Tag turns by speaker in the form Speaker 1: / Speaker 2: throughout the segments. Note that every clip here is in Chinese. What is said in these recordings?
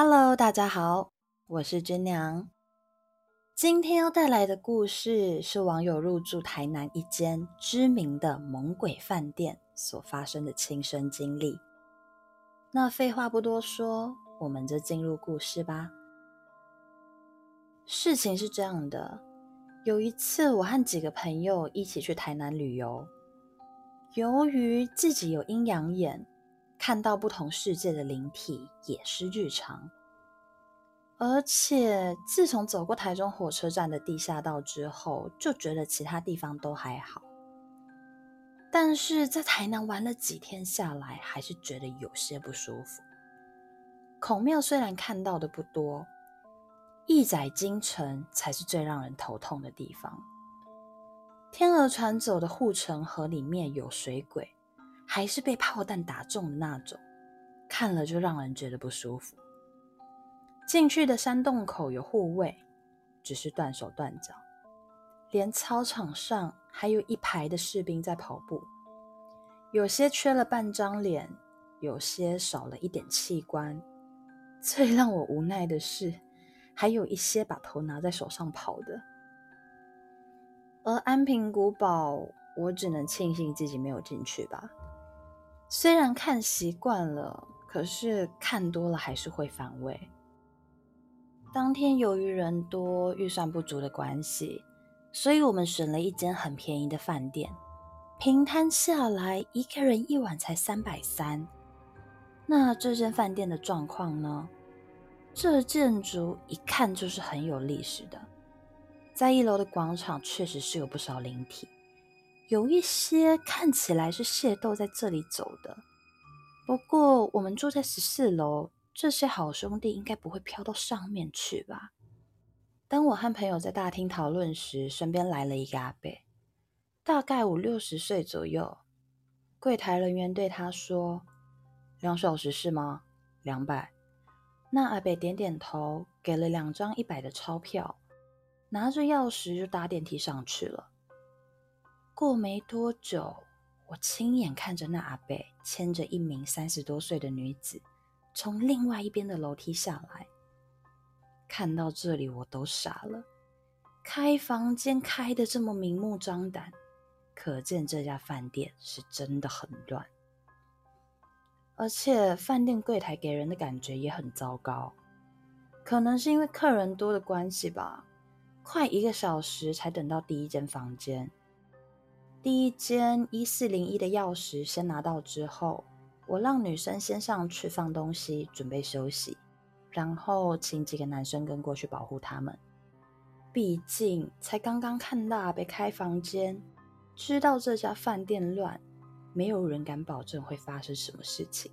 Speaker 1: Hello，大家好，我是君娘。今天要带来的故事是网友入住台南一间知名的猛鬼饭店所发生的亲身经历。那废话不多说，我们就进入故事吧。事情是这样的，有一次我和几个朋友一起去台南旅游，由于自己有阴阳眼。看到不同世界的灵体也是日常，而且自从走过台中火车站的地下道之后，就觉得其他地方都还好。但是在台南玩了几天下来，还是觉得有些不舒服。孔庙虽然看到的不多，义载京城才是最让人头痛的地方。天鹅船走的护城河里面有水鬼。还是被炮弹打中的那种，看了就让人觉得不舒服。进去的山洞口有护卫，只是断手断脚，连操场上还有一排的士兵在跑步，有些缺了半张脸，有些少了一点器官。最让我无奈的是，还有一些把头拿在手上跑的。而安平古堡，我只能庆幸自己没有进去吧。虽然看习惯了，可是看多了还是会反胃。当天由于人多、预算不足的关系，所以我们选了一间很便宜的饭店，平摊下来一个人一晚才三百三。那这间饭店的状况呢？这建筑一看就是很有历史的，在一楼的广场确实是有不少灵体。有一些看起来是械斗在这里走的，不过我们住在十四楼，这些好兄弟应该不会飘到上面去吧？当我和朋友在大厅讨论时，身边来了一个阿伯，大概五六十岁左右。柜台人员对他说：“两小时是吗？两百。”那阿伯点点头，给了两张一百的钞票，拿着钥匙就搭电梯上去了。过没多久，我亲眼看着那阿伯牵着一名三十多岁的女子从另外一边的楼梯下来。看到这里，我都傻了。开房间开的这么明目张胆，可见这家饭店是真的很乱。而且饭店柜台给人的感觉也很糟糕，可能是因为客人多的关系吧。快一个小时才等到第一间房间。第一间一四零一的钥匙先拿到之后，我让女生先上去放东西，准备休息，然后请几个男生跟过去保护他们。毕竟才刚刚看到被开房间，知道这家饭店乱，没有人敢保证会发生什么事情。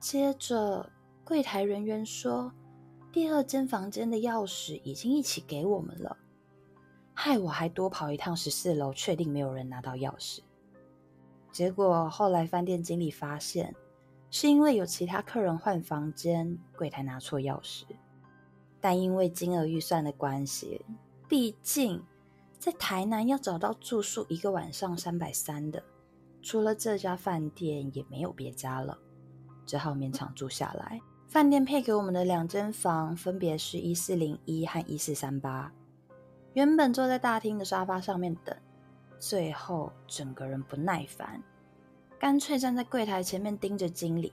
Speaker 1: 接着柜台人员说，第二间房间的钥匙已经一起给我们了。害我还多跑一趟十四楼，确定没有人拿到钥匙。结果后来饭店经理发现，是因为有其他客人换房间，柜台拿错钥匙。但因为金额预算的关系，毕竟在台南要找到住宿一个晚上三百三的，除了这家饭店也没有别家了，只好勉强住下来。饭店配给我们的两间房，分别是一四零一和一四三八。原本坐在大厅的沙发上面等，最后整个人不耐烦，干脆站在柜台前面盯着经理，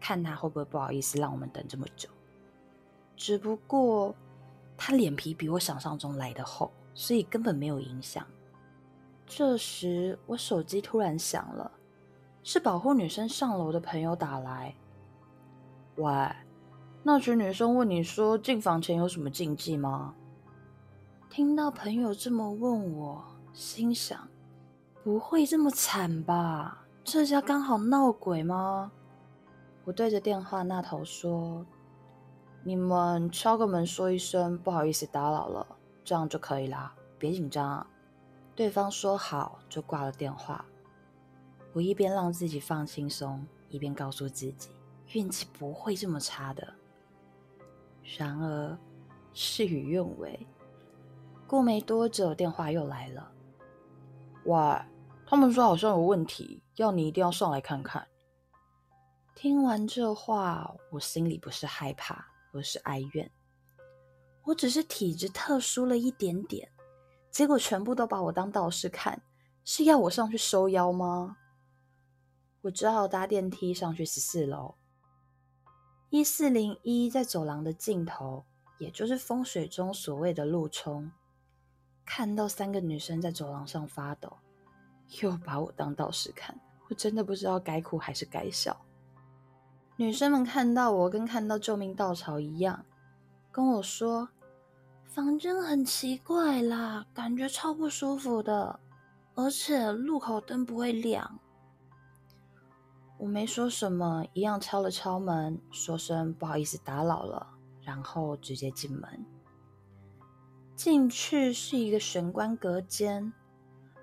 Speaker 1: 看他会不会不好意思让我们等这么久。只不过他脸皮比我想象中来的厚，所以根本没有影响。这时我手机突然响了，是保护女生上楼的朋友打来。喂，那群女生问你说进房前有什么禁忌吗？听到朋友这么问我，心想：不会这么惨吧？这家刚好闹鬼吗？我对着电话那头说：“你们敲个门，说一声不好意思打扰了，这样就可以啦，别紧张。”对方说好，就挂了电话。我一边让自己放轻松，一边告诉自己运气不会这么差的。然而事与愿违。过没多久，电话又来了。喂，他们说好像有问题，要你一定要上来看看。听完这话，我心里不是害怕，而是哀怨。我只是体质特殊了一点点，结果全部都把我当道士看，是要我上去收妖吗？我只好搭电梯上去十四楼。一四零一在走廊的尽头，也就是风水中所谓的路冲。看到三个女生在走廊上发抖，又把我当道士看，我真的不知道该哭还是该笑。女生们看到我，跟看到救命稻草一样，跟我说：“房间很奇怪啦，感觉超不舒服的，而且路口灯不会亮。”我没说什么，一样敲了敲门，说声不好意思打扰了，然后直接进门。进去是一个玄关隔间，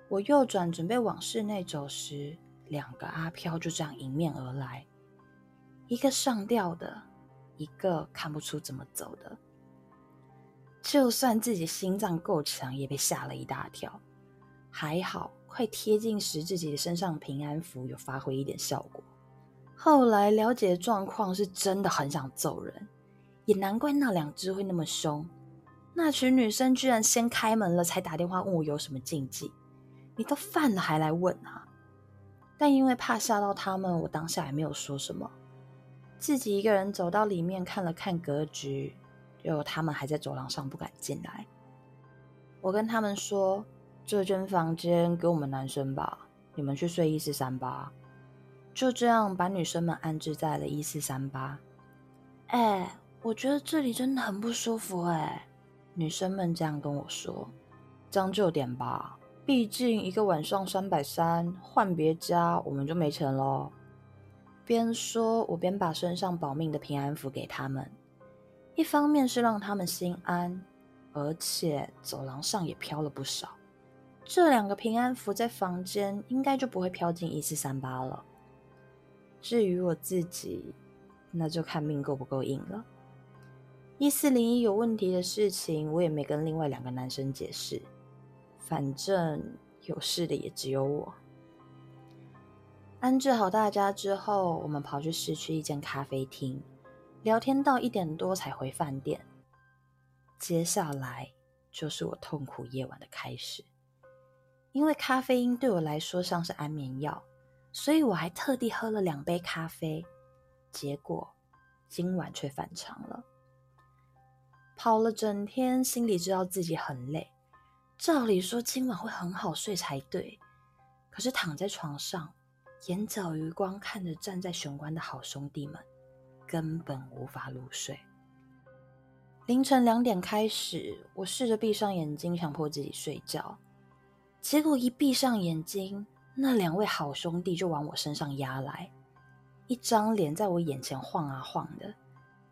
Speaker 1: 我右转准备往室内走时，两个阿飘就这样迎面而来。一个上吊的，一个看不出怎么走的。就算自己心脏够强，也被吓了一大跳。还好，快贴近时，自己的身上平安符有发挥一点效果。后来了解状况，是真的很想揍人，也难怪那两只会那么凶。那群女生居然先开门了，才打电话问我有什么禁忌。你都犯了还来问啊？但因为怕吓到他们，我当下也没有说什么。自己一个人走到里面看了看格局，就他们还在走廊上不敢进来。我跟他们说：“这间房间给我们男生吧，你们去睡一四三八。”就这样把女生们安置在了一四三八。哎，我觉得这里真的很不舒服哎。女生们这样跟我说：“将就点吧，毕竟一个晚上三百三，换别家我们就没钱喽。”边说，我边把身上保命的平安符给他们。一方面是让他们心安，而且走廊上也飘了不少。这两个平安符在房间应该就不会飘进一四三八了。至于我自己，那就看命够不够硬了。一四零一有问题的事情，我也没跟另外两个男生解释，反正有事的也只有我。安置好大家之后，我们跑去市区一间咖啡厅聊天，到一点多才回饭店。接下来就是我痛苦夜晚的开始，因为咖啡因对我来说像是安眠药，所以我还特地喝了两杯咖啡。结果今晚却反常了，跑了整天，心里知道自己很累，照理说今晚会很好睡才对，可是躺在床上。眼角余光看着站在玄关的好兄弟们，根本无法入睡。凌晨两点开始，我试着闭上眼睛，强迫自己睡觉。结果一闭上眼睛，那两位好兄弟就往我身上压来，一张脸在我眼前晃啊晃的，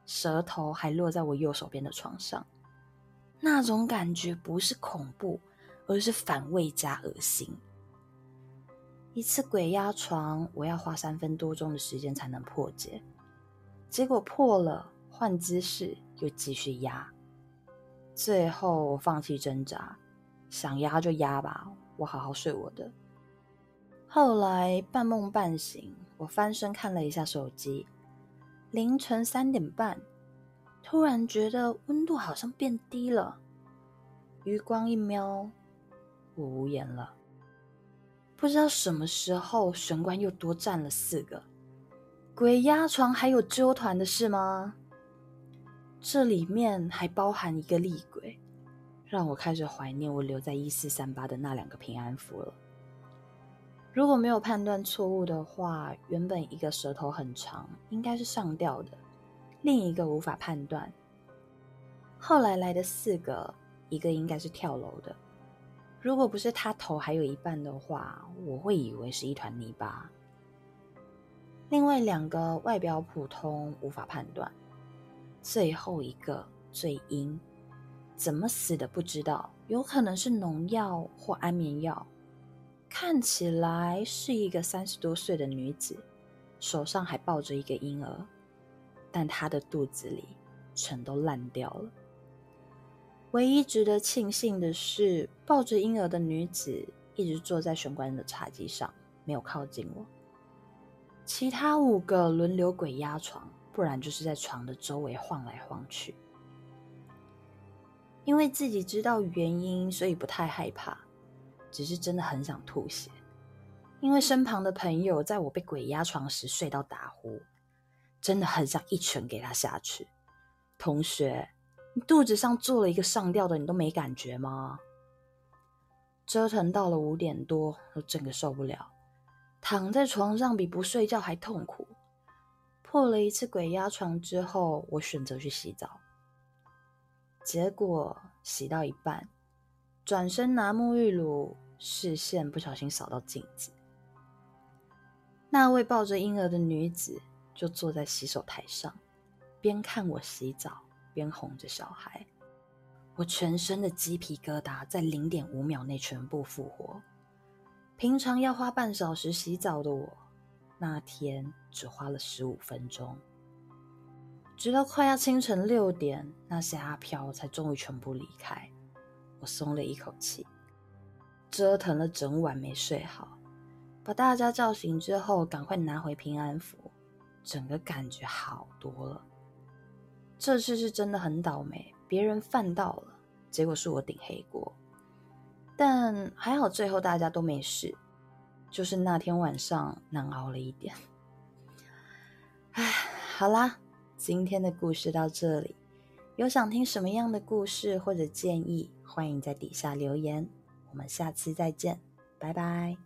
Speaker 1: 舌头还落在我右手边的床上。那种感觉不是恐怖，而是反胃加恶心。一次鬼压床，我要花三分多钟的时间才能破解。结果破了，换姿势又继续压。最后我放弃挣扎，想压就压吧，我好好睡我的。后来半梦半醒，我翻身看了一下手机，凌晨三点半，突然觉得温度好像变低了。余光一瞄，我无言了。不知道什么时候玄关又多站了四个鬼压床，还有纠团的事吗？这里面还包含一个厉鬼，让我开始怀念我留在一四三八的那两个平安符了。如果没有判断错误的话，原本一个舌头很长，应该是上吊的；另一个无法判断。后来来的四个，一个应该是跳楼的。如果不是他头还有一半的话，我会以为是一团泥巴。另外两个外表普通，无法判断。最后一个最阴，怎么死的不知道，有可能是农药或安眠药。看起来是一个三十多岁的女子，手上还抱着一个婴儿，但她的肚子里全都烂掉了。唯一值得庆幸的是，抱着婴儿的女子一直坐在玄关的茶几上，没有靠近我。其他五个轮流鬼压床，不然就是在床的周围晃来晃去。因为自己知道原因，所以不太害怕，只是真的很想吐血。因为身旁的朋友在我被鬼压床时睡到打呼，真的很想一拳给他下去。同学，你肚子上做了一个上吊的，你都没感觉吗？折腾到了五点多，我整个受不了。躺在床上比不睡觉还痛苦。破了一次鬼压床之后，我选择去洗澡。结果洗到一半，转身拿沐浴露，视线不小心扫到镜子。那位抱着婴儿的女子就坐在洗手台上，边看我洗澡，边哄着小孩。我全身的鸡皮疙瘩在零点五秒内全部复活。平常要花半小时洗澡的我，那天只花了十五分钟。直到快要清晨六点，那些阿飘才终于全部离开，我松了一口气。折腾了整晚没睡好，把大家叫醒之后，赶快拿回平安符，整个感觉好多了。这次是真的很倒霉，别人犯到了，结果是我顶黑锅。但还好，最后大家都没事，就是那天晚上难熬了一点。唉，好啦，今天的故事到这里。有想听什么样的故事或者建议，欢迎在底下留言。我们下次再见，拜拜。